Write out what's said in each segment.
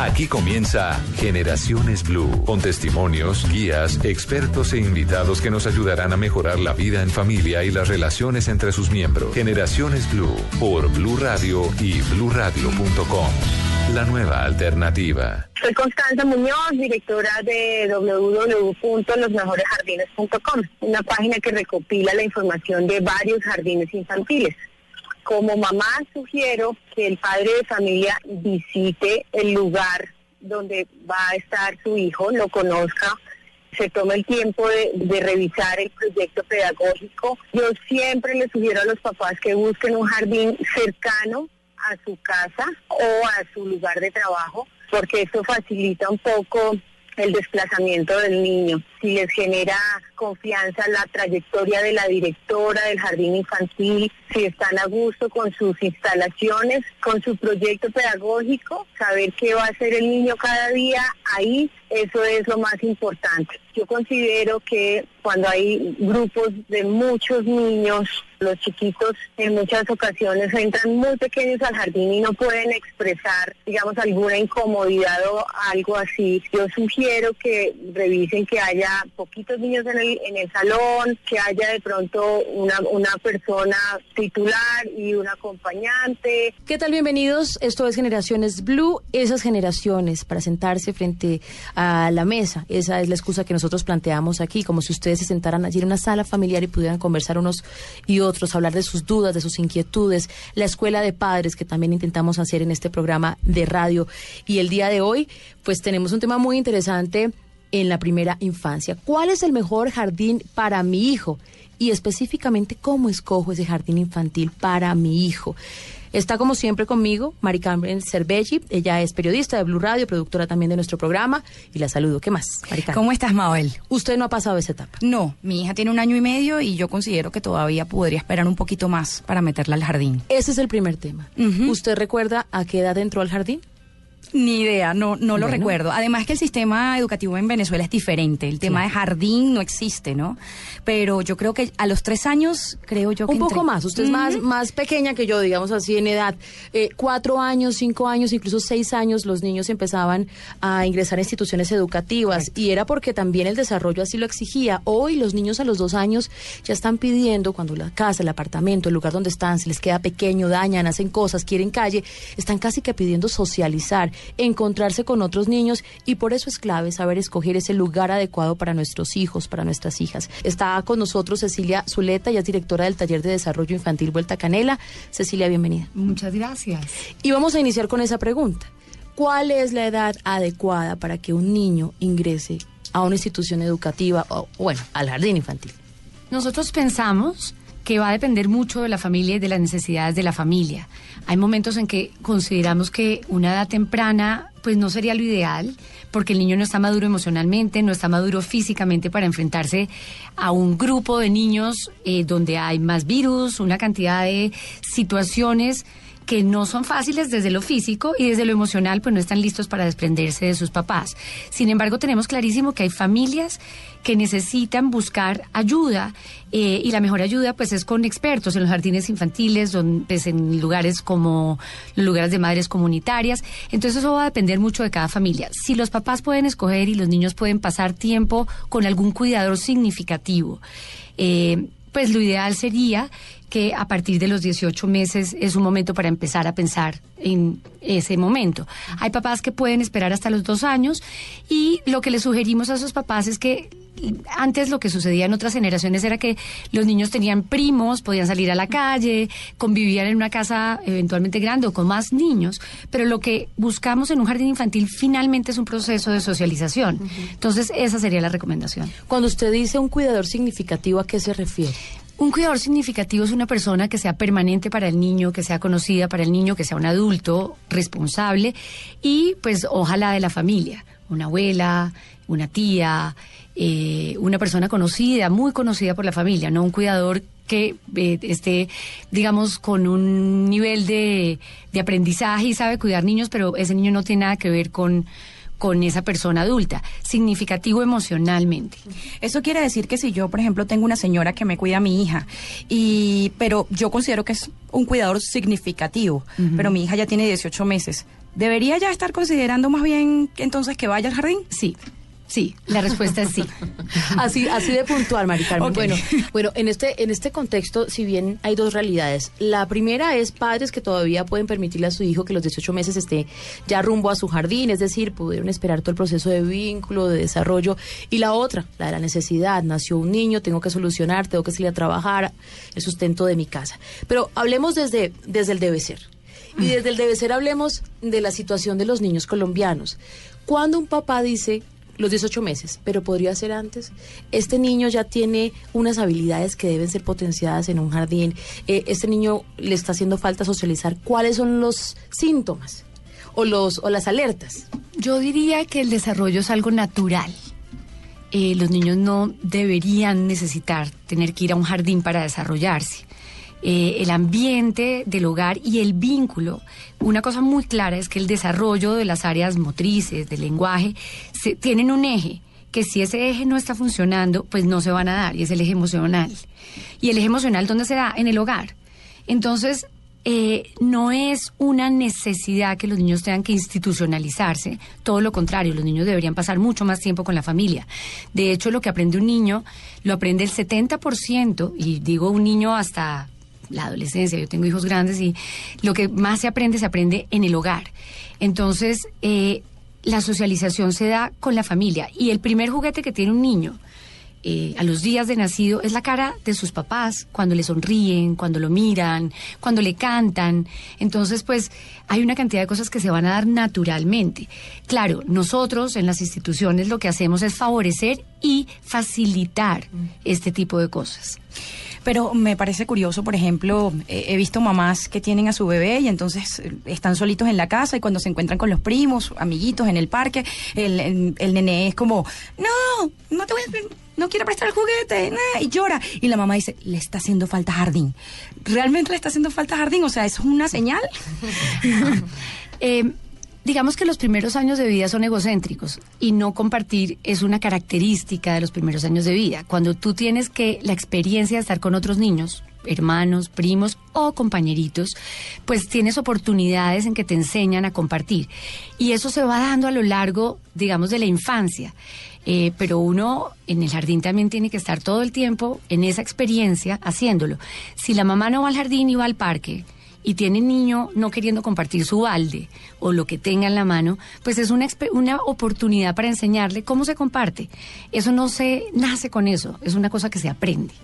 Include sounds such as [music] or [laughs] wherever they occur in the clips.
Aquí comienza Generaciones Blue, con testimonios, guías, expertos e invitados que nos ayudarán a mejorar la vida en familia y las relaciones entre sus miembros. Generaciones Blue, por Blue Radio y bluradio.com. La nueva alternativa. Soy Constanza Muñoz, directora de www.losmejorejardines.com, una página que recopila la información de varios jardines infantiles. Como mamá sugiero que el padre de familia visite el lugar donde va a estar su hijo, lo conozca, se tome el tiempo de, de, revisar el proyecto pedagógico. Yo siempre le sugiero a los papás que busquen un jardín cercano a su casa o a su lugar de trabajo, porque eso facilita un poco el desplazamiento del niño. Si les genera confianza la trayectoria de la directora del jardín infantil, si están a gusto con sus instalaciones, con su proyecto pedagógico, saber qué va a hacer el niño cada día, ahí eso es lo más importante. Yo considero que cuando hay grupos de muchos niños, los chiquitos en muchas ocasiones entran muy pequeños al jardín y no pueden expresar, digamos, alguna incomodidad o algo así. Yo sugiero que revisen que haya poquitos niños en el, en el salón, que haya de pronto una, una persona titular y un acompañante. ¿Qué tal? Bienvenidos. Esto es Generaciones Blue. Esas generaciones para sentarse frente a la mesa. Esa es la excusa que nosotros planteamos aquí, como si ustedes se sentaran allí en una sala familiar y pudieran conversar unos y otros, hablar de sus dudas, de sus inquietudes, la escuela de padres que también intentamos hacer en este programa de radio. Y el día de hoy, pues tenemos un tema muy interesante en la primera infancia. ¿Cuál es el mejor jardín para mi hijo? Y específicamente, ¿cómo escojo ese jardín infantil para mi hijo? Está como siempre conmigo Mari Carmen Cervelli. Ella es periodista de Blue Radio, productora también de nuestro programa. Y la saludo. ¿Qué más, Mari ¿Cómo estás, Mabel? Usted no ha pasado esa etapa. No, mi hija tiene un año y medio y yo considero que todavía podría esperar un poquito más para meterla al jardín. Ese es el primer tema. ¿Usted recuerda a qué edad entró al jardín? Ni idea, no, no lo recuerdo. Además que el sistema educativo en Venezuela es diferente. El tema de jardín no existe, ¿no? Pero yo creo que a los tres años, creo yo que... Un poco más, usted es más, más pequeña que yo, digamos así, en edad. Eh, cuatro años, cinco años, incluso seis años, los niños empezaban a ingresar a instituciones educativas y era porque también el desarrollo así lo exigía. Hoy los niños a los dos años ya están pidiendo, cuando la casa, el apartamento, el lugar donde están, se les queda pequeño, dañan, hacen cosas, quieren calle, están casi que pidiendo socializar encontrarse con otros niños y por eso es clave saber escoger ese lugar adecuado para nuestros hijos, para nuestras hijas. Está con nosotros Cecilia Zuleta, ella es directora del Taller de Desarrollo Infantil Vuelta Canela. Cecilia, bienvenida. Muchas gracias. Y vamos a iniciar con esa pregunta. ¿Cuál es la edad adecuada para que un niño ingrese a una institución educativa o, bueno, al jardín infantil? Nosotros pensamos que va a depender mucho de la familia y de las necesidades de la familia. Hay momentos en que consideramos que una edad temprana pues no sería lo ideal, porque el niño no está maduro emocionalmente, no está maduro físicamente para enfrentarse a un grupo de niños eh, donde hay más virus, una cantidad de situaciones que no son fáciles desde lo físico y desde lo emocional, pues no están listos para desprenderse de sus papás. Sin embargo, tenemos clarísimo que hay familias que necesitan buscar ayuda eh, y la mejor ayuda pues es con expertos en los jardines infantiles, donde, pues, en lugares como lugares de madres comunitarias. Entonces eso va a depender mucho de cada familia. Si los papás pueden escoger y los niños pueden pasar tiempo con algún cuidador significativo, eh, pues lo ideal sería que a partir de los 18 meses es un momento para empezar a pensar en ese momento. Hay papás que pueden esperar hasta los dos años y lo que le sugerimos a esos papás es que antes lo que sucedía en otras generaciones era que los niños tenían primos, podían salir a la calle, convivían en una casa eventualmente grande o con más niños, pero lo que buscamos en un jardín infantil finalmente es un proceso de socialización. Entonces, esa sería la recomendación. Cuando usted dice un cuidador significativo, ¿a qué se refiere? Un cuidador significativo es una persona que sea permanente para el niño, que sea conocida para el niño, que sea un adulto responsable y pues ojalá de la familia, una abuela, una tía, eh, una persona conocida, muy conocida por la familia, no un cuidador que eh, esté, digamos, con un nivel de, de aprendizaje y sabe cuidar niños, pero ese niño no tiene nada que ver con con esa persona adulta, significativo emocionalmente. Eso quiere decir que si yo, por ejemplo, tengo una señora que me cuida a mi hija, y pero yo considero que es un cuidador significativo, pero mi hija ya tiene 18 meses, ¿debería ya estar considerando más bien entonces que vaya al jardín? Sí, Sí, la respuesta es sí. [laughs] así, así de puntual, Mari Carmen. Bueno, bueno, en este, en este contexto, si bien hay dos realidades. La primera es padres que todavía pueden permitirle a su hijo que los 18 meses esté ya rumbo a su jardín, es decir, pudieron esperar todo el proceso de vínculo, de desarrollo. Y la otra, la de la necesidad. Nació un niño, tengo que solucionar, tengo que salir a trabajar, el sustento de mi casa. Pero hablemos desde, desde el debe ser. Y desde el debe ser hablemos de la situación de los niños colombianos. Cuando un papá dice, los 18 meses, pero podría ser antes. Este niño ya tiene unas habilidades que deben ser potenciadas en un jardín. Eh, este niño le está haciendo falta socializar. ¿Cuáles son los síntomas o, los, o las alertas? Yo diría que el desarrollo es algo natural. Eh, los niños no deberían necesitar tener que ir a un jardín para desarrollarse. Eh, el ambiente del hogar y el vínculo. Una cosa muy clara es que el desarrollo de las áreas motrices, del lenguaje, se, tienen un eje que si ese eje no está funcionando, pues no se van a dar, y es el eje emocional. ¿Y el eje emocional dónde se da? En el hogar. Entonces, eh, no es una necesidad que los niños tengan que institucionalizarse, todo lo contrario, los niños deberían pasar mucho más tiempo con la familia. De hecho, lo que aprende un niño, lo aprende el 70%, y digo un niño hasta la adolescencia, yo tengo hijos grandes y lo que más se aprende se aprende en el hogar. Entonces, eh, la socialización se da con la familia y el primer juguete que tiene un niño eh, a los días de nacido es la cara de sus papás, cuando le sonríen, cuando lo miran, cuando le cantan. Entonces, pues hay una cantidad de cosas que se van a dar naturalmente. Claro, nosotros en las instituciones lo que hacemos es favorecer y facilitar este tipo de cosas. Pero me parece curioso, por ejemplo, he visto mamás que tienen a su bebé y entonces eh, están solitos en la casa y cuando se encuentran con los primos, amiguitos en el parque, el, el, nene es como, no, no te voy a no quiero prestar el juguete, y llora. Y la mamá dice, le está haciendo falta jardín. ¿Realmente le está haciendo falta jardín? O sea, ¿es una señal? [laughs] [laughs] eh, digamos que los primeros años de vida son egocéntricos y no compartir es una característica de los primeros años de vida. Cuando tú tienes que la experiencia de estar con otros niños, hermanos, primos o compañeritos, pues tienes oportunidades en que te enseñan a compartir. Y eso se va dando a lo largo, digamos, de la infancia. Eh, pero uno en el jardín también tiene que estar todo el tiempo en esa experiencia haciéndolo. Si la mamá no va al jardín y va al parque, y tiene niño no queriendo compartir su balde o lo que tenga en la mano, pues es una, una oportunidad para enseñarle cómo se comparte. Eso no se nace con eso, es una cosa que se aprende.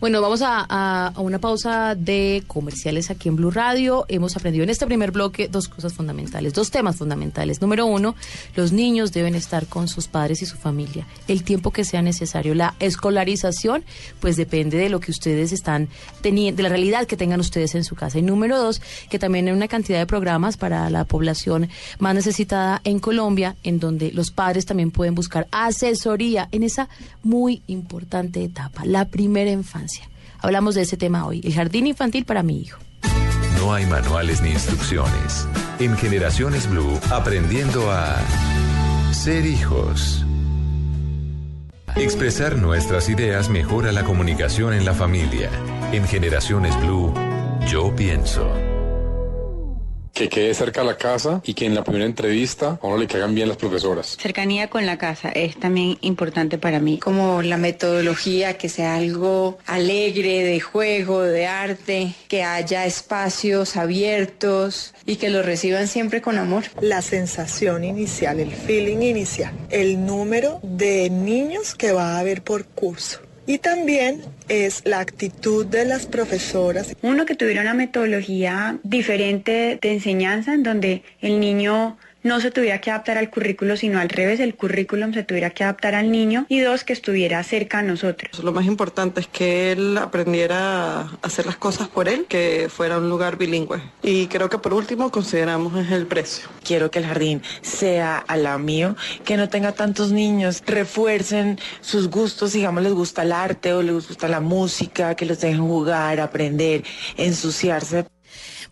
Bueno, vamos a, a, una pausa de comerciales aquí en Blue Radio. Hemos aprendido en este primer bloque dos cosas fundamentales, dos temas fundamentales. Número uno, los niños deben estar con sus padres y su familia el tiempo que sea necesario. La escolarización, pues depende de lo que ustedes están teniendo, de la realidad que tengan ustedes en su casa. Número dos, que también hay una cantidad de programas para la población más necesitada en Colombia, en donde los padres también pueden buscar asesoría en esa muy importante etapa, la primera infancia. Hablamos de ese tema hoy, el jardín infantil para mi hijo. No hay manuales ni instrucciones. En Generaciones Blue, aprendiendo a ser hijos. Expresar nuestras ideas mejora la comunicación en la familia. En Generaciones Blue, yo pienso que quede cerca de la casa y que en la primera entrevista a uno le caigan bien las profesoras. Cercanía con la casa es también importante para mí. Como la metodología, que sea algo alegre, de juego, de arte, que haya espacios abiertos y que lo reciban siempre con amor. La sensación inicial, el feeling inicial, el número de niños que va a haber por curso y también es la actitud de las profesoras. Uno que tuviera una metodología diferente de enseñanza en donde el niño no se tuviera que adaptar al currículo, sino al revés, el currículum se tuviera que adaptar al niño y dos, que estuviera cerca a nosotros. Lo más importante es que él aprendiera a hacer las cosas por él, que fuera un lugar bilingüe. Y creo que por último consideramos es el precio. Quiero que el jardín sea a la mío, que no tenga tantos niños, refuercen sus gustos, digamos, les gusta el arte o les gusta la música, que los dejen jugar, aprender, ensuciarse.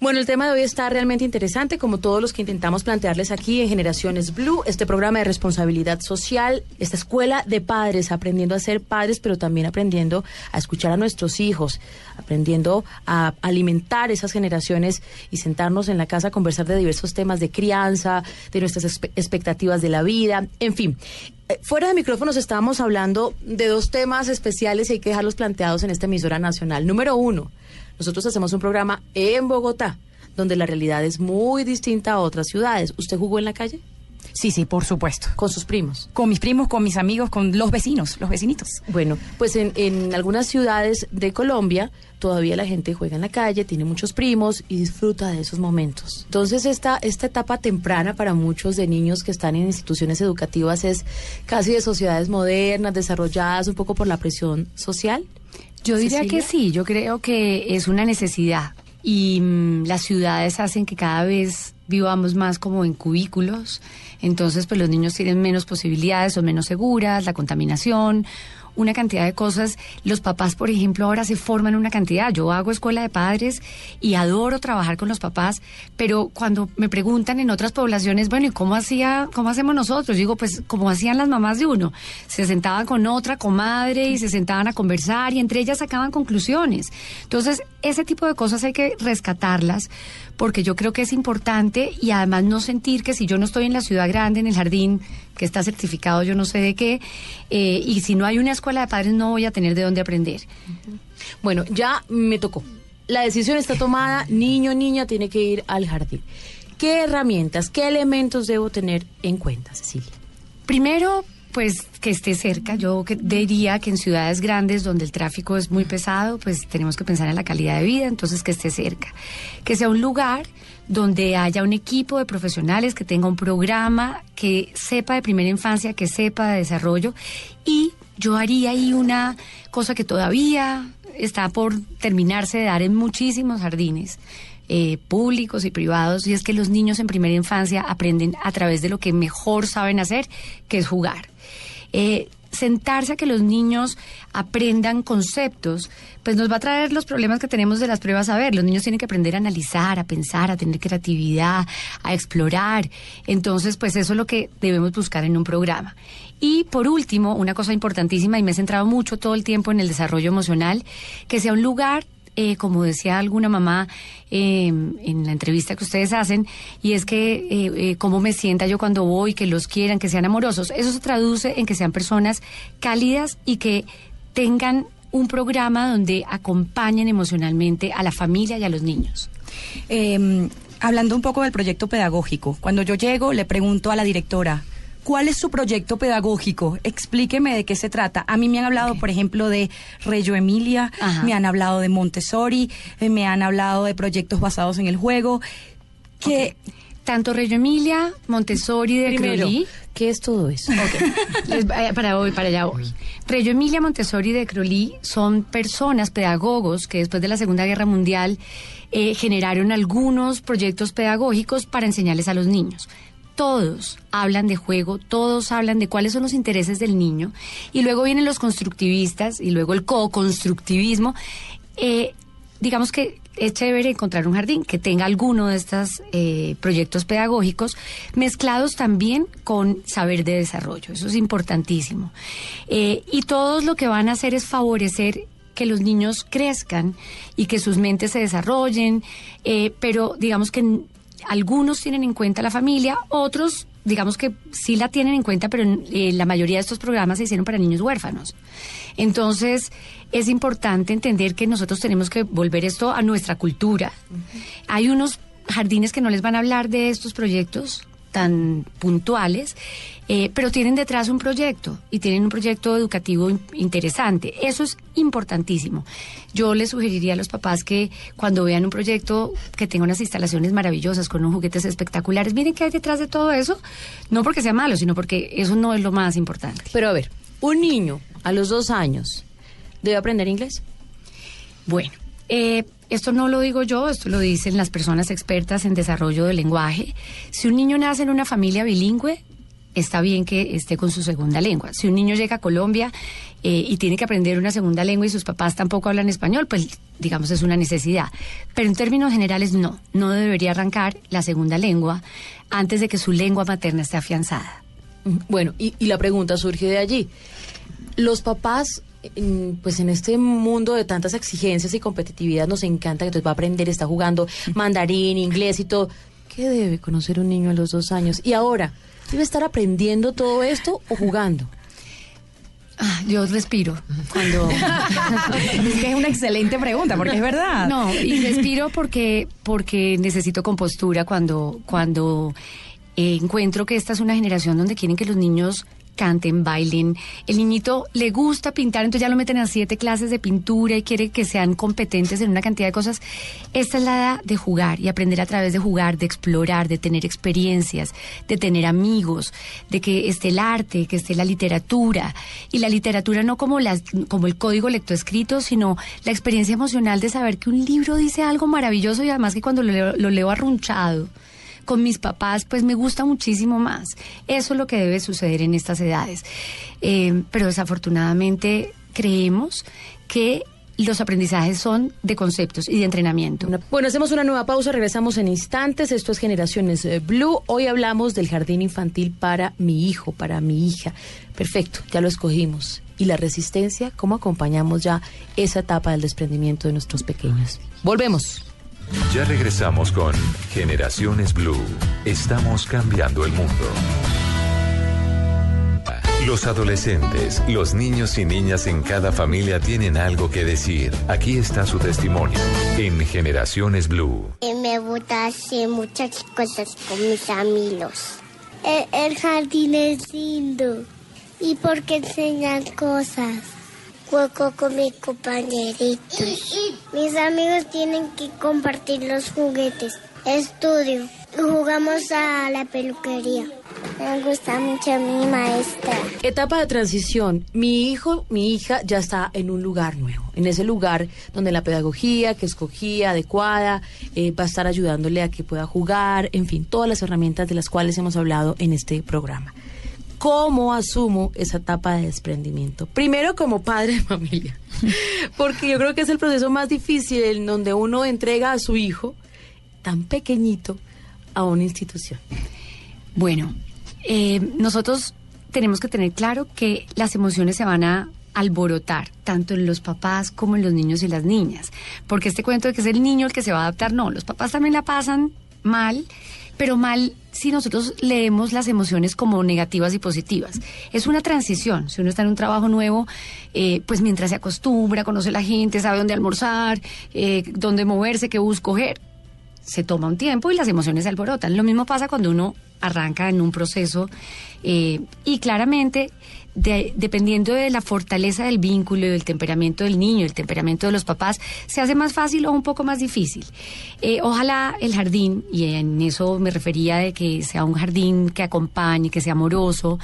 Bueno, el tema de hoy está realmente interesante, como todos los que intentamos plantearles aquí en Generaciones Blue, este programa de responsabilidad social, esta escuela de padres, aprendiendo a ser padres, pero también aprendiendo a escuchar a nuestros hijos, aprendiendo a alimentar esas generaciones y sentarnos en la casa a conversar de diversos temas de crianza, de nuestras expectativas de la vida, en fin. Eh, fuera de micrófonos estábamos hablando de dos temas especiales y hay que dejarlos planteados en esta emisora nacional. Número uno, nosotros hacemos un programa en Bogotá, donde la realidad es muy distinta a otras ciudades. ¿Usted jugó en la calle? Sí, sí, por supuesto. ¿Con sus primos? Con mis primos, con mis amigos, con los vecinos, los vecinitos. Bueno, pues en, en algunas ciudades de Colombia todavía la gente juega en la calle, tiene muchos primos y disfruta de esos momentos. Entonces esta, esta etapa temprana para muchos de niños que están en instituciones educativas es casi de sociedades modernas, desarrolladas un poco por la presión social. Yo diría que sí, yo creo que es una necesidad. Y mm, las ciudades hacen que cada vez vivamos más como en cubículos, entonces pues los niños tienen menos posibilidades, son menos seguras, la contaminación, una cantidad de cosas. Los papás, por ejemplo, ahora se forman una cantidad. Yo hago escuela de padres y adoro trabajar con los papás, pero cuando me preguntan en otras poblaciones, bueno, ¿y cómo hacía, cómo hacemos nosotros? Digo, pues como hacían las mamás de uno. Se sentaban con otra comadre y se sentaban a conversar y entre ellas sacaban conclusiones. Entonces, ese tipo de cosas hay que rescatarlas porque yo creo que es importante y además no sentir que si yo no estoy en la ciudad grande, en el jardín, que está certificado yo no sé de qué, eh, y si no hay una escuela de padres no voy a tener de dónde aprender. Bueno, ya me tocó. La decisión está tomada, niño, niña tiene que ir al jardín. ¿Qué herramientas, qué elementos debo tener en cuenta, Cecilia? Primero, pues que esté cerca. Yo diría que en ciudades grandes donde el tráfico es muy pesado, pues tenemos que pensar en la calidad de vida, entonces que esté cerca. Que sea un lugar donde haya un equipo de profesionales que tenga un programa, que sepa de primera infancia, que sepa de desarrollo. Y yo haría ahí una cosa que todavía está por terminarse de dar en muchísimos jardines. Eh, públicos y privados, y es que los niños en primera infancia aprenden a través de lo que mejor saben hacer, que es jugar. Eh, sentarse a que los niños aprendan conceptos, pues nos va a traer los problemas que tenemos de las pruebas a ver. Los niños tienen que aprender a analizar, a pensar, a tener creatividad, a explorar. Entonces, pues eso es lo que debemos buscar en un programa. Y por último, una cosa importantísima, y me he centrado mucho todo el tiempo en el desarrollo emocional, que sea un lugar eh, como decía alguna mamá eh, en la entrevista que ustedes hacen, y es que eh, eh, cómo me sienta yo cuando voy, que los quieran, que sean amorosos. Eso se traduce en que sean personas cálidas y que tengan un programa donde acompañen emocionalmente a la familia y a los niños. Em, hablando un poco del proyecto pedagógico, cuando yo llego le pregunto a la directora, ¿Cuál es su proyecto pedagógico? Explíqueme de qué se trata. A mí me han hablado, por ejemplo, de Reyo Emilia, me han hablado de Montessori, eh, me han hablado de proyectos basados en el juego. Que tanto Reyo Emilia, Montessori de Primero, ¿Qué es todo eso? [laughs] Eh, para hoy, para allá voy. Reyo Emilia Montessori de Crolí son personas, pedagogos, que después de la Segunda Guerra Mundial eh, generaron algunos proyectos pedagógicos para enseñarles a los niños todos hablan de juego, todos hablan de cuáles son los intereses del niño, y luego vienen los constructivistas y luego el co-constructivismo. Eh, digamos que es chévere encontrar un jardín que tenga alguno de estos eh, proyectos pedagógicos mezclados también con saber de desarrollo. Eso es importantísimo. Eh, y todos lo que van a hacer es favorecer que los niños crezcan y que sus mentes se desarrollen, pero digamos que algunos tienen en cuenta la familia, otros digamos que sí la tienen en cuenta, pero eh, la mayoría de estos programas se hicieron para niños huérfanos. Entonces, es importante entender que nosotros tenemos que volver esto a nuestra cultura. Hay unos jardines que no les van a hablar de estos proyectos tan puntuales, eh, pero tienen detrás un proyecto y tienen un proyecto educativo interesante. Eso es importantísimo. Yo les sugeriría a los papás que cuando vean un proyecto que tenga unas instalaciones maravillosas, con unos juguetes espectaculares, miren qué hay detrás de todo eso, no porque sea malo, sino porque eso no es lo más importante. Pero a ver, un niño a los dos años debe aprender inglés. Bueno, eh, esto no lo digo yo, esto lo dicen las personas expertas en desarrollo del lenguaje. Si un niño nace en una familia bilingüe, está bien que esté con su segunda lengua. Si un niño llega a Colombia eh, y tiene que aprender una segunda lengua y sus papás tampoco hablan español, pues digamos es una necesidad. Pero en términos generales no, no debería arrancar la segunda lengua antes de que su lengua materna esté afianzada. Bueno, y, y la pregunta surge de allí. Los papás pues en este mundo de tantas exigencias y competitividad nos encanta que entonces va a aprender, está jugando mandarín, inglés y todo. ¿Qué debe conocer un niño a los dos años? Y ahora, ¿debe estar aprendiendo todo esto o jugando? Ah, yo respiro cuando [laughs] es que es una excelente pregunta porque es verdad. No, y [laughs] respiro porque porque necesito compostura cuando cuando encuentro que esta es una generación donde quieren que los niños canten, bailen. El niñito le gusta pintar, entonces ya lo meten a siete clases de pintura y quiere que sean competentes en una cantidad de cosas. Esta es la edad de jugar y aprender a través de jugar, de explorar, de tener experiencias, de tener amigos, de que esté el arte, que esté la literatura. Y la literatura no como, las, como el código lectoescrito, sino la experiencia emocional de saber que un libro dice algo maravilloso y además que cuando lo lo leo arrunchado con mis papás, pues me gusta muchísimo más. Eso es lo que debe suceder en estas edades. Eh, pero desafortunadamente creemos que los aprendizajes son de conceptos y de entrenamiento. Bueno, hacemos una nueva pausa, regresamos en instantes. Esto es Generaciones eh, Blue. Hoy hablamos del jardín infantil para mi hijo, para mi hija. Perfecto, ya lo escogimos. ¿Y la resistencia? ¿Cómo acompañamos ya esa etapa del desprendimiento de nuestros pequeños? Volvemos. Ya regresamos con Generaciones Blue. Estamos cambiando el mundo. Los adolescentes, los niños y niñas en cada familia tienen algo que decir. Aquí está su testimonio en Generaciones Blue. Me gusta hacer muchas cosas con mis amigos. El, el jardín es lindo y porque enseñan cosas juego con mis compañeritos. Mis amigos tienen que compartir los juguetes. Estudio. Jugamos a la peluquería. Me gusta mucho mi maestra. Etapa de transición. Mi hijo, mi hija ya está en un lugar nuevo. En ese lugar donde la pedagogía que escogía adecuada eh, va a estar ayudándole a que pueda jugar. En fin, todas las herramientas de las cuales hemos hablado en este programa. ¿Cómo asumo esa etapa de desprendimiento? Primero como padre de familia, [laughs] porque yo creo que es el proceso más difícil en donde uno entrega a su hijo tan pequeñito a una institución. Bueno, eh, nosotros tenemos que tener claro que las emociones se van a alborotar, tanto en los papás como en los niños y las niñas. Porque este cuento de que es el niño el que se va a adaptar, no, los papás también la pasan mal pero mal si nosotros leemos las emociones como negativas y positivas. Es una transición. Si uno está en un trabajo nuevo, eh, pues mientras se acostumbra, conoce a la gente, sabe dónde almorzar, eh, dónde moverse, qué bus coger, se toma un tiempo y las emociones se alborotan. Lo mismo pasa cuando uno arranca en un proceso eh, y claramente dependiendo de la fortaleza del vínculo y del temperamento del niño, el temperamento de los papás, se hace más fácil o un poco más difícil. Eh, ojalá el jardín, y en eso me refería de que sea un jardín que acompañe, que sea amoroso,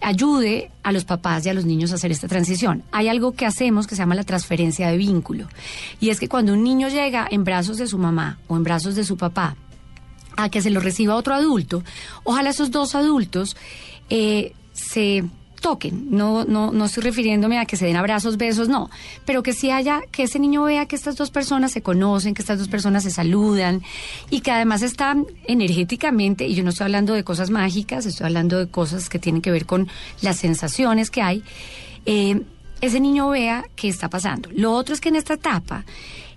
ayude a los papás y a los niños a hacer esta transición. Hay algo que hacemos que se llama la transferencia de vínculo. Y es que cuando un niño llega en brazos de su mamá o en brazos de su papá, a que se lo reciba otro adulto, ojalá esos dos adultos eh, se toquen. No, no, no estoy refiriéndome a que se den abrazos, besos, no. Pero que sí haya, que ese niño vea que estas dos personas se conocen, que estas dos personas se saludan y que además están energéticamente, y yo no estoy hablando de cosas mágicas, estoy hablando de cosas que tienen que ver con las sensaciones que hay. Eh, ese niño vea qué está pasando. Lo otro es que en esta etapa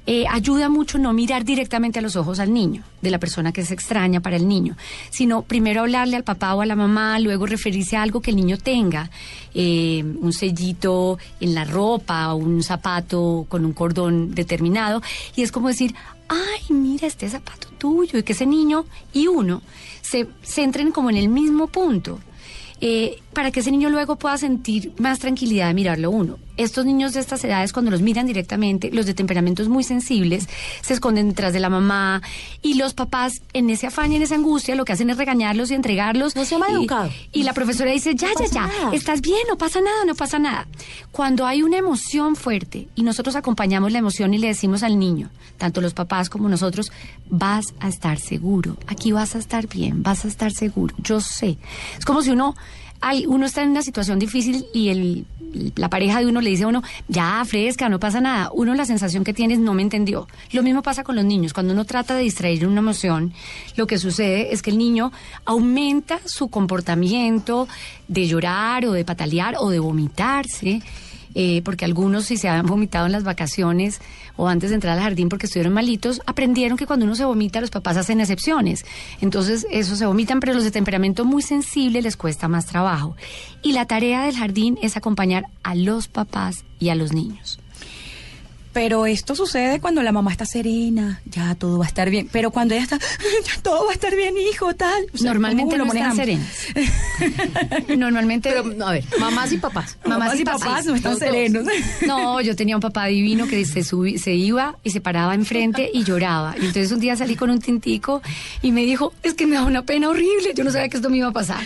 eh, ayuda mucho no mirar directamente a los ojos al niño, de la persona que es extraña para el niño, sino primero hablarle al papá o a la mamá, luego referirse a algo que el niño tenga, eh, un sellito en la ropa, o un zapato con un cordón determinado, y es como decir, ay, mira este zapato tuyo, y que ese niño y uno se centren como en el mismo punto. Eh, para que ese niño luego pueda sentir más tranquilidad de mirarlo uno. Estos niños de estas edades, cuando los miran directamente, los de temperamentos muy sensibles, se esconden detrás de la mamá y los papás, en ese afán y en esa angustia, lo que hacen es regañarlos y entregarlos. No se llama y, educado. y la profesora dice, ya, ya, ya, nada. estás bien, no pasa nada, no pasa nada. Cuando hay una emoción fuerte y nosotros acompañamos la emoción y le decimos al niño, tanto los papás como nosotros, vas a estar seguro, aquí vas a estar bien, vas a estar seguro, yo sé. Es como si uno, hay, uno está en una situación difícil y el, la pareja de uno le dice a uno, ya, fresca, no pasa nada. Uno la sensación que tiene es no me entendió. Lo mismo pasa con los niños. Cuando uno trata de distraer una emoción, lo que sucede es que el niño aumenta su comportamiento de llorar o de patalear o de vomitarse. Eh, porque algunos si se habían vomitado en las vacaciones o antes de entrar al jardín porque estuvieron malitos, aprendieron que cuando uno se vomita los papás hacen excepciones. Entonces, eso se vomitan, pero los de temperamento muy sensible les cuesta más trabajo. Y la tarea del jardín es acompañar a los papás y a los niños. Pero esto sucede cuando la mamá está serena, ya todo va a estar bien. Pero cuando ella está, [laughs] ya todo va a estar bien, hijo, tal. O sea, Normalmente ¿cómo no están serenas. [laughs] Normalmente... Pero, a ver, mamás y papás. [laughs] Mamás y papás no están serenos. No, yo tenía un papá divino que se, subi- se iba y se paraba enfrente y lloraba. Y entonces un día salí con un tintico y me dijo, es que me da una pena horrible, yo no sabía que esto me iba a pasar.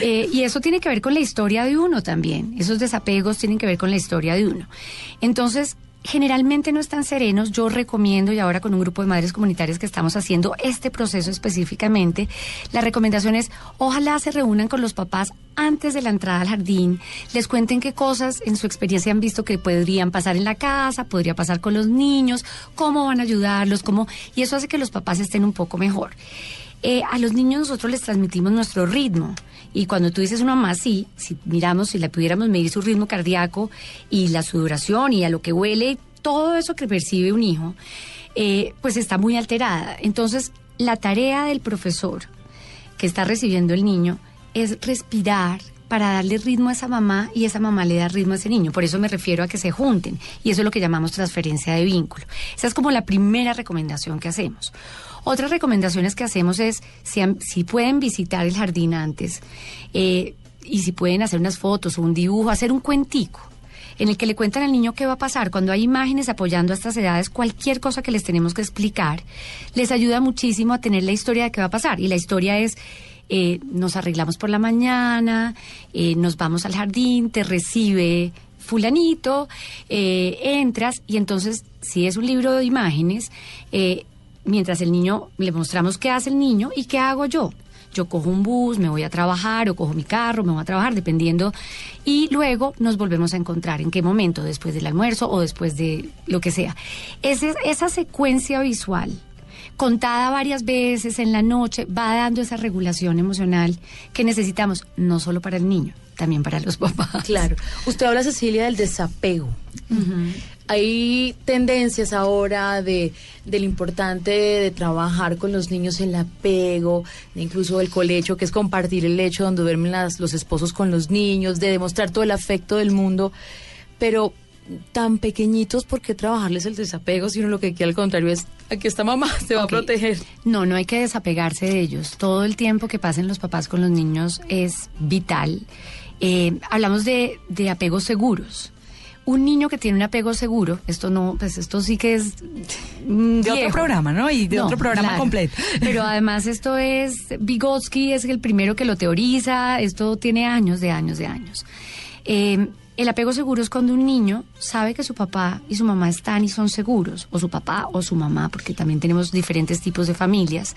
Eh, y eso tiene que ver con la historia de uno también. Esos desapegos tienen que ver con la historia de uno. Entonces, generalmente no están serenos. Yo recomiendo, y ahora con un grupo de madres comunitarias que estamos haciendo este proceso específicamente, la recomendación es, ojalá se reúnan con los papás antes de la entrada al jardín, les cuenten qué cosas en su experiencia han visto que podrían pasar en la casa, podría pasar con los niños, cómo van a ayudarlos, cómo, y eso hace que los papás estén un poco mejor. Eh, a los niños nosotros les transmitimos nuestro ritmo. Y cuando tú dices una mamá, sí, si miramos, si le pudiéramos medir su ritmo cardíaco y la sudoración y a lo que huele, todo eso que percibe un hijo, eh, pues está muy alterada. Entonces, la tarea del profesor que está recibiendo el niño es respirar para darle ritmo a esa mamá y esa mamá le da ritmo a ese niño. Por eso me refiero a que se junten. Y eso es lo que llamamos transferencia de vínculo. Esa es como la primera recomendación que hacemos. Otras recomendaciones que hacemos es, si, si pueden visitar el jardín antes, eh, y si pueden hacer unas fotos o un dibujo, hacer un cuentico en el que le cuentan al niño qué va a pasar. Cuando hay imágenes apoyando a estas edades, cualquier cosa que les tenemos que explicar, les ayuda muchísimo a tener la historia de qué va a pasar. Y la historia es, eh, nos arreglamos por la mañana, eh, nos vamos al jardín, te recibe fulanito, eh, entras y entonces, si es un libro de imágenes, eh, mientras el niño, le mostramos qué hace el niño y qué hago yo. Yo cojo un bus, me voy a trabajar o cojo mi carro, me voy a trabajar, dependiendo. Y luego nos volvemos a encontrar. ¿En qué momento? Después del almuerzo o después de lo que sea. Ese- esa secuencia visual, contada varias veces en la noche, va dando esa regulación emocional que necesitamos, no solo para el niño, también para los [laughs] papás. Claro. Usted habla, Cecilia, del desapego. Hay tendencias ahora de, de lo importante de, trabajar con los niños el apego, de incluso el colecho, que es compartir el lecho donde duermen las- los esposos con los niños, de demostrar todo el afecto del mundo. Pero tan pequeñitos, ¿por qué trabajarles el desapego? Si uno lo que quiere al contrario es, aquí está mamá, [laughs] te va a proteger. No, no hay que desapegarse de ellos. Todo el tiempo que pasen los papás con los niños es vital. Eh, hablamos de, de apegos seguros. Un niño que tiene un apego seguro, esto no, pues esto sí que es mm, De otro programa, ¿no? Y de No, otro programa claro. completo. Pero además esto es, Vygotsky es el primero que lo teoriza, esto tiene años de años de años. Eh, el apego seguro es cuando un niño sabe que su papá y su mamá están y son seguros, o su papá o su mamá, porque también tenemos diferentes tipos de familias,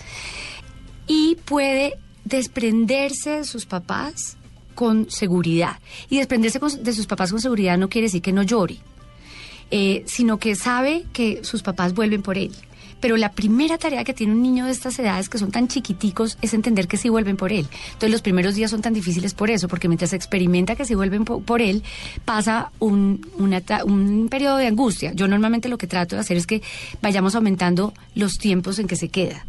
y puede desprenderse de sus papás con seguridad. Y desprenderse con- de sus papás con seguridad no quiere decir que no llore, eh, sino que sabe que sus papás vuelven por él. Pero la primera tarea que tiene un niño de estas edades, que son tan chiquiticos, es entender que sí vuelven por él. Entonces los primeros días son tan difíciles por eso, porque mientras experimenta que sí vuelven po- por, él, pasa un, una un periodo de angustia. Yo normalmente lo que trato de hacer es que vayamos aumentando los tiempos en que se queda.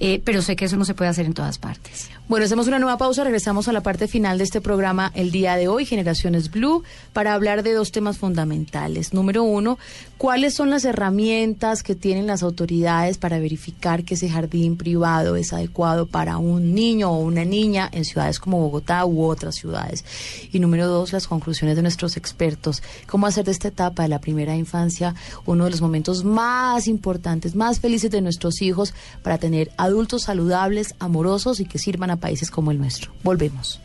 Eh, pero sé que eso no se puede hacer en todas partes. Bueno, hacemos una nueva pausa, regresamos a la parte final de este programa el día de hoy, Generaciones Blue, para hablar de dos temas fundamentales. Número uno, ¿cuáles son las herramientas que tienen las autoridades para verificar que ese jardín privado es adecuado para un niño o una niña en ciudades como Bogotá u otras ciudades. Y número dos, las conclusiones de nuestros expertos. Cómo hacer de esta etapa de la primera infancia uno de los momentos más importantes, más felices de nuestros hijos para tener adultos saludables, amorosos y que sirvan a países como el nuestro. Volvemos.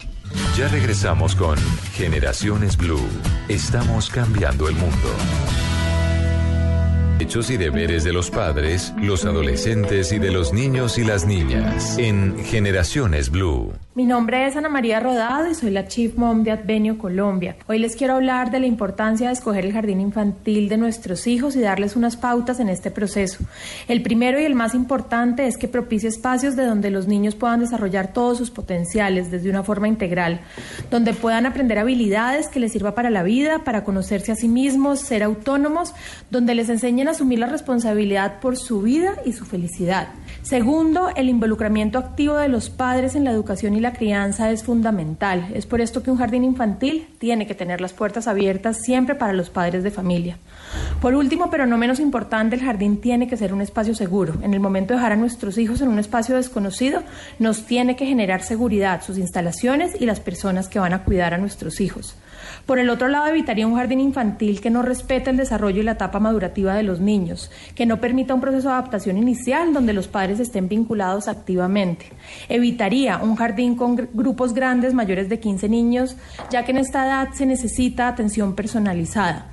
Ya regresamos con Generaciones Blue. Estamos cambiando el mundo. Hechos y deberes de los padres, los adolescentes y de los niños y las niñas en Generaciones Blue. Mi nombre es Ana María Rodado y soy la Chief Mom de Advenio Colombia. Hoy les quiero hablar de la importancia de escoger el jardín infantil de nuestros hijos y darles unas pautas en este proceso. El primero y el más importante es que propicie espacios de donde los niños puedan desarrollar todos sus potenciales desde una forma integral, donde puedan aprender habilidades que les sirva para la vida, para conocerse a sí mismos, ser autónomos, donde les enseñen asumir la responsabilidad por su vida y su felicidad. Segundo, el involucramiento activo de los padres en la educación y la crianza es fundamental. Es por esto que un jardín infantil tiene que tener las puertas abiertas siempre para los padres de familia. Por último, pero no menos importante, el jardín tiene que ser un espacio seguro. En el momento de dejar a nuestros hijos en un espacio desconocido, nos tiene que generar seguridad sus instalaciones y las personas que van a cuidar a nuestros hijos. Por el otro lado, evitaría un jardín infantil que no respete el desarrollo y la etapa madurativa de los niños, que no permita un proceso de adaptación inicial donde los padres estén vinculados activamente. Evitaría un jardín con grupos grandes mayores de 15 niños, ya que en esta edad se necesita atención personalizada.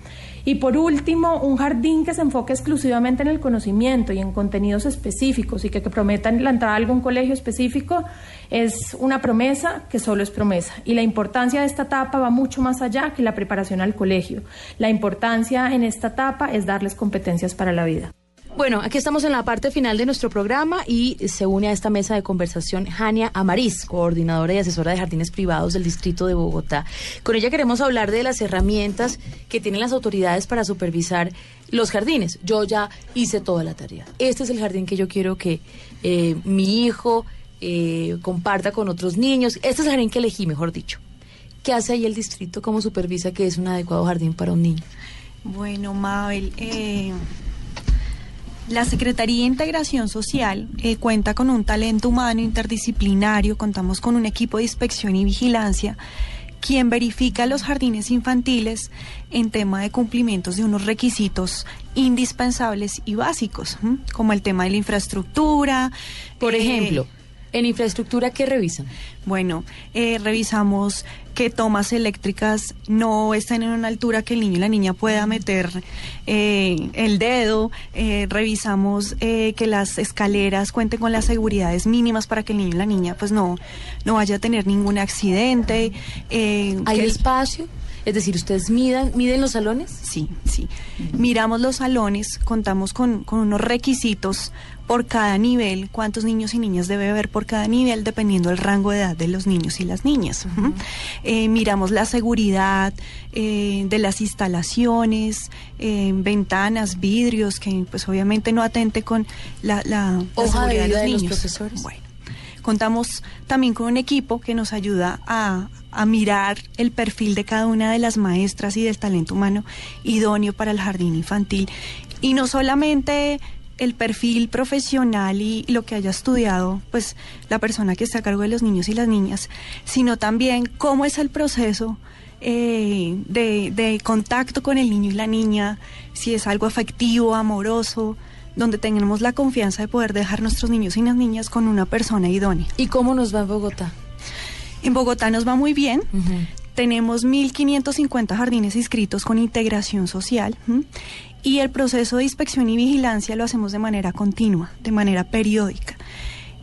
Y por último, un jardín que se enfoque exclusivamente en el conocimiento y en contenidos específicos y que, que prometan la entrada a algún colegio específico es una promesa que solo es promesa. Y la importancia de esta etapa va mucho más allá que la preparación al colegio. La importancia en esta etapa es darles competencias para la vida. Bueno, aquí estamos en la parte final de nuestro programa y se une a esta mesa de conversación Jania Amariz, coordinadora y asesora de jardines privados del Distrito de Bogotá. Con ella queremos hablar de las herramientas que tienen las autoridades para supervisar los jardines. Yo ya hice toda la tarea. Este es el jardín que yo quiero que eh, mi hijo eh, comparta con otros niños. Este es el jardín que elegí, mejor dicho. ¿Qué hace ahí el distrito? ¿Cómo supervisa que es un adecuado jardín para un niño? Bueno, Mabel, eh, la Secretaría de Integración Social eh, cuenta con un talento humano interdisciplinario, contamos con un equipo de inspección y vigilancia quien verifica los jardines infantiles en tema de cumplimientos de unos requisitos indispensables y básicos, como el tema de la infraestructura. Por eh, ejemplo, en infraestructura, ¿qué revisan? Bueno, eh, revisamos que tomas eléctricas no estén en una altura que el niño y la niña pueda meter eh, el dedo. Eh, revisamos que las escaleras cuenten con las seguridades mínimas para que el niño y la niña pues no, no vaya a tener ningún accidente. ¿Hay espacio? Es decir, ¿ustedes midan, miden los salones? Sí, sí. Miramos los salones, contamos con, con unos requisitos por cada nivel, cuántos niños y niñas debe haber por cada nivel, dependiendo del rango de edad de los niños y las niñas. Eh, miramos la seguridad eh, de las instalaciones, eh, ventanas, vidrios, que pues obviamente no atente con la, la, seguridad de los niños. profesores. Bueno, contamos también con un equipo que nos ayuda a, mirar el perfil de cada una de las maestras y del talento humano idóneo para el jardín infantil. Y no solamente el perfil profesional y lo que haya estudiado, pues la persona que está a cargo de los niños y las niñas, sino también cómo es el proceso eh, de, contacto con el niño y la niña, si es algo afectivo, amoroso, donde tengamos la confianza de poder dejar nuestros niños y las niñas con una persona idónea. ¿Y cómo nos va en Bogotá? En Bogotá nos va muy bien. Tenemos 1.550 jardines inscritos con integración social y el proceso de inspección y vigilancia lo hacemos de manera continua, de manera periódica.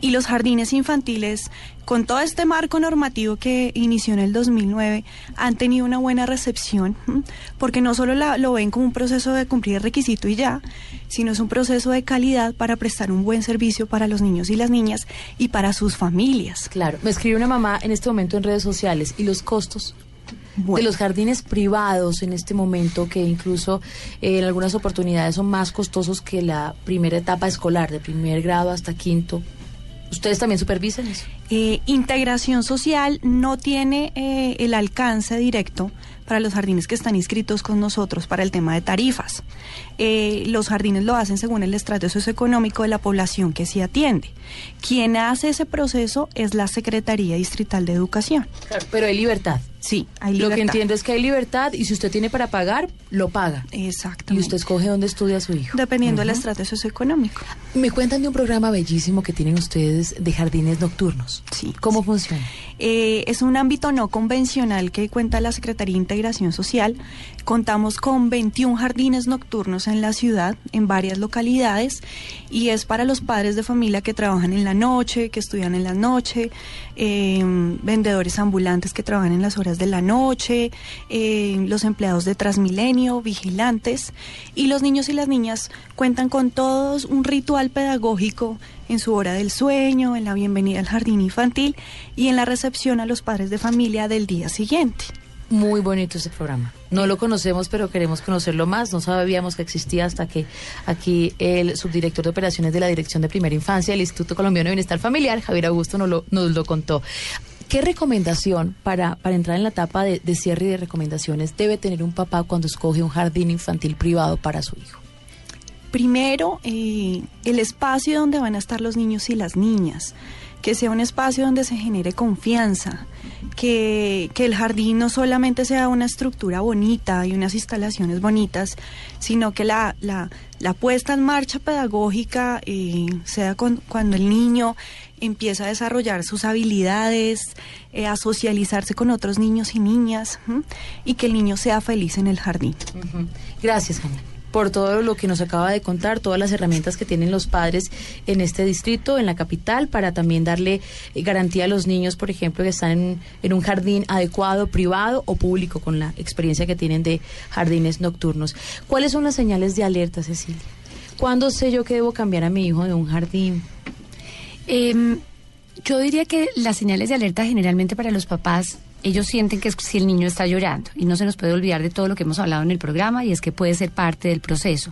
Y los jardines infantiles, con todo este marco normativo que inició en el 2009, han tenido una buena recepción, porque no solo lo ven como un proceso de cumplir el requisito y ya, sino es un proceso de calidad para prestar un buen servicio para los niños y las niñas y para sus familias. Claro, me escribe una mamá en este momento en redes sociales, ¿y los costos? de los jardines privados en este momento, que incluso eh, en algunas oportunidades son más costosos que la primera etapa escolar, de primer grado hasta quinto. ¿Ustedes también supervisan eso? Eh, integración social no tiene eh, el alcance directo para los jardines que están inscritos con nosotros para el tema de tarifas. Eh, los jardines lo hacen según el estrato socioeconómico de la población que se atiende. Quien hace ese proceso es la Secretaría Distrital de Educación. pero hay libertad. Sí, hay libertad. Lo que entiendo es que hay libertad y si usted tiene para pagar, lo paga. Exacto. Y usted escoge dónde estudia su hijo. Dependiendo del estrato socioeconómico. Me cuentan de un programa bellísimo que tienen ustedes de jardines nocturnos. Sí. ¿Cómo funciona? Eh, es un ámbito no convencional que cuenta la Secretaría de Social. Contamos con 21 jardines nocturnos en la ciudad, en varias localidades, y es para los padres de familia que trabajan en la noche, que estudian en la noche, eh, vendedores ambulantes que trabajan en las horas de la noche, eh, los empleados de Transmilenio, vigilantes, y los niños y las niñas cuentan con todos un ritual pedagógico en su hora del sueño, en la bienvenida al jardín infantil y en la recepción a los padres de familia del día siguiente. Muy bonito ese programa. No lo conocemos, pero queremos conocerlo más. No sabíamos que existía hasta que aquí el subdirector de operaciones de la Dirección de Primera Infancia del Instituto Colombiano de Bienestar Familiar, Javier Augusto, nos lo, contó. ¿Qué recomendación para, para entrar en la etapa de, de cierre y de recomendaciones debe tener un papá cuando escoge un jardín infantil privado para su hijo? Primero, eh, el espacio donde van a estar los niños y las niñas, que sea un espacio donde se genere confianza, que, que, el jardín no solamente sea una estructura bonita y unas instalaciones bonitas, sino que la, la, la puesta en marcha pedagógica eh, sea con, cuando el niño empieza a desarrollar sus habilidades, eh, a socializarse con otros niños y niñas, y que el niño sea feliz en el jardín. Gracias, Janet por todo lo que nos acaba de contar, todas las herramientas que tienen los padres en este distrito, en la capital, para también darle garantía a los niños, por ejemplo, que están en, un jardín adecuado, privado o público, con la experiencia que tienen de jardines nocturnos. ¿Cuáles son las señales de alerta, Cecilia? ¿Cuándo sé yo que debo cambiar a mi hijo de un jardín? Eh, yo diría que las señales de alerta generalmente para los papás ellos sienten que es si el niño está llorando y no se nos puede olvidar de todo lo que hemos hablado en el programa y es que puede ser parte del proceso.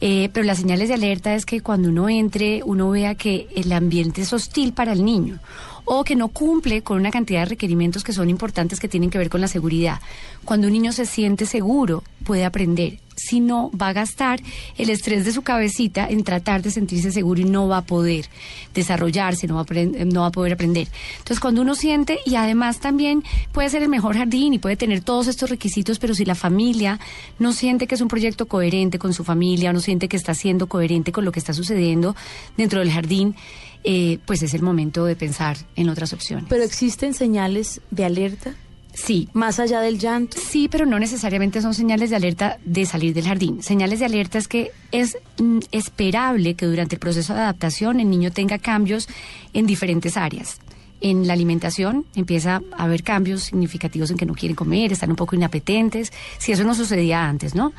Eh, pero las señales de alerta es que cuando uno entre, uno vea que el ambiente es hostil para el niño o que no cumple con una cantidad de requerimientos que son importantes que tienen que ver con la seguridad. Cuando un niño se siente seguro, puede aprender. Si no, va a gastar el estrés de su cabecita en tratar de sentirse seguro y no va a poder desarrollarse, no va a, no va a poder aprender. Entonces, cuando uno siente, y además también puede ser el mejor jardín y puede tener todos estos requisitos, pero si la familia no siente que es un proyecto coherente con su familia, no siente que está siendo coherente con lo que está sucediendo dentro del jardín, eh, pues es el momento de pensar en otras opciones. ¿Pero existen señales de alerta? Sí. ¿Más allá del llanto? Sí, pero no necesariamente son señales de alerta de salir del jardín. Señales de alerta es que es mm, esperable que durante el proceso de adaptación el niño tenga cambios en diferentes áreas. En la alimentación empieza a haber cambios significativos en que no quieren comer, están un poco inapetentes, si eso no sucedía antes, ¿no?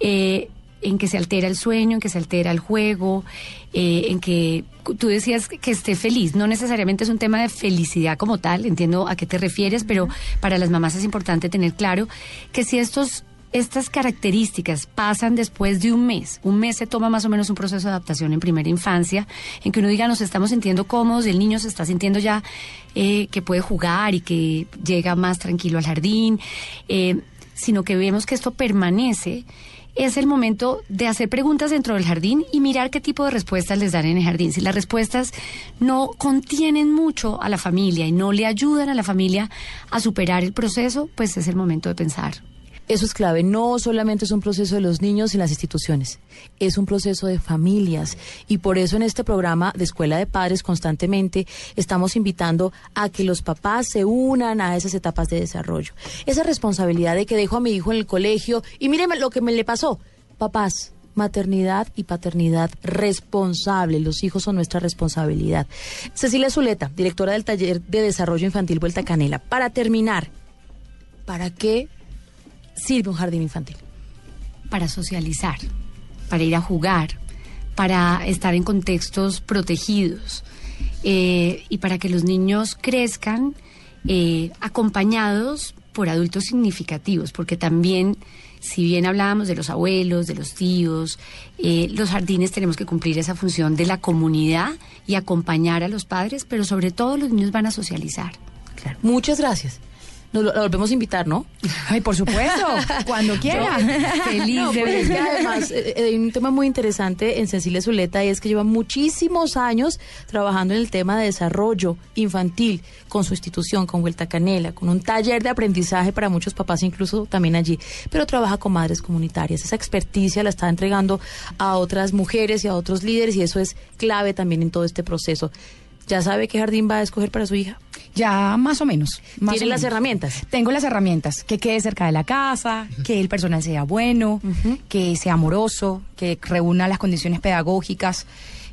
Eh, en que se altera el sueño, en que se altera el juego, eh, en que tú decías que esté feliz. No necesariamente es un tema de felicidad como tal, entiendo a qué te refieres, pero para las mamás es importante tener claro que si estos estas características pasan después de un mes. Un mes se toma más o menos un proceso de adaptación en primera infancia, en que uno diga nos estamos sintiendo cómodos, el niño se está sintiendo ya eh, que puede jugar y que llega más tranquilo al jardín, eh, sino que vemos que esto permanece es el momento de hacer preguntas dentro del jardín y mirar qué tipo de respuestas les dan en el jardín. Si las respuestas no contienen mucho a la familia y no le ayudan a la familia a superar el proceso, pues es el momento de pensar. Eso es clave. No solamente es un proceso de los niños y las instituciones, es un proceso de familias. Y por eso en este programa de Escuela de Padres constantemente estamos invitando a que los papás se unan a esas etapas de desarrollo. Esa responsabilidad de que dejo a mi hijo en el colegio y míreme lo que me le pasó. Papás, maternidad y paternidad responsable. Los hijos son nuestra responsabilidad. Cecilia Zuleta, directora del taller de desarrollo infantil Vuelta Canela. Para terminar, ¿para qué sirve un jardín infantil? Para socializar, para ir a jugar, para estar en contextos protegidos eh, y para que los niños crezcan eh, acompañados por adultos significativos, porque también, si bien hablábamos de los abuelos, de los tíos, eh, los jardines tenemos que cumplir esa función de la comunidad y acompañar a los padres, pero sobre todo los niños van a socializar. Claro. Muchas gracias. Nos lo, la volvemos a invitar, ¿no? Ay, por supuesto, [laughs] cuando quiera. Feliz no, de pues además, eh, eh, hay un tema muy interesante en Cecilia Zuleta y es que lleva muchísimos años trabajando en el tema de desarrollo infantil con su institución, con Vuelta Canela, con un taller de aprendizaje para muchos papás, incluso también allí. Pero trabaja con madres comunitarias. Esa experticia la está entregando a otras mujeres y a otros líderes y eso es clave también en todo este proceso. ¿Ya sabe qué jardín va a escoger para su hija? Ya más o menos. ¿Tiene las herramientas? Tengo las herramientas. Que quede cerca de la casa, que el personal sea bueno, que sea amoroso, que reúna las condiciones pedagógicas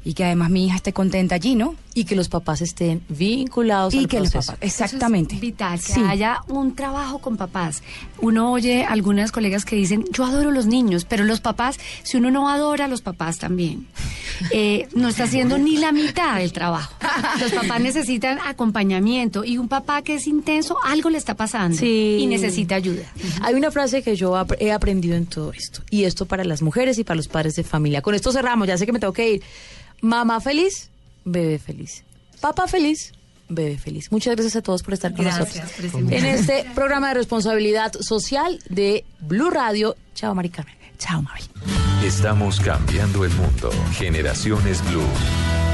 y que además mi hija esté contenta allí, ¿no? Y que los papás estén vinculados y al que los papás, exactamente. vital, que haya un trabajo con papás. Uno oye algunas colegas que dicen, yo adoro los niños, pero los papás, si uno no adora a los papás también, [laughs] eh, no está haciendo ni la mitad del trabajo. Los papás necesitan acompañamiento y un papá que es intenso, algo le está pasando y necesita ayuda. Hay una frase que yo he aprendido en todo esto, y esto para las mujeres y para los padres de familia. Con esto cerramos, ya sé que me tengo que ir. Mamá feliz, bebé feliz. Papá feliz, bebé feliz. Muchas gracias a todos por estar con nosotros en este programa de responsabilidad social de Blue Radio. Chao, Maricarmen. Chao, Mabel. Estamos cambiando el mundo. Generaciones Blue.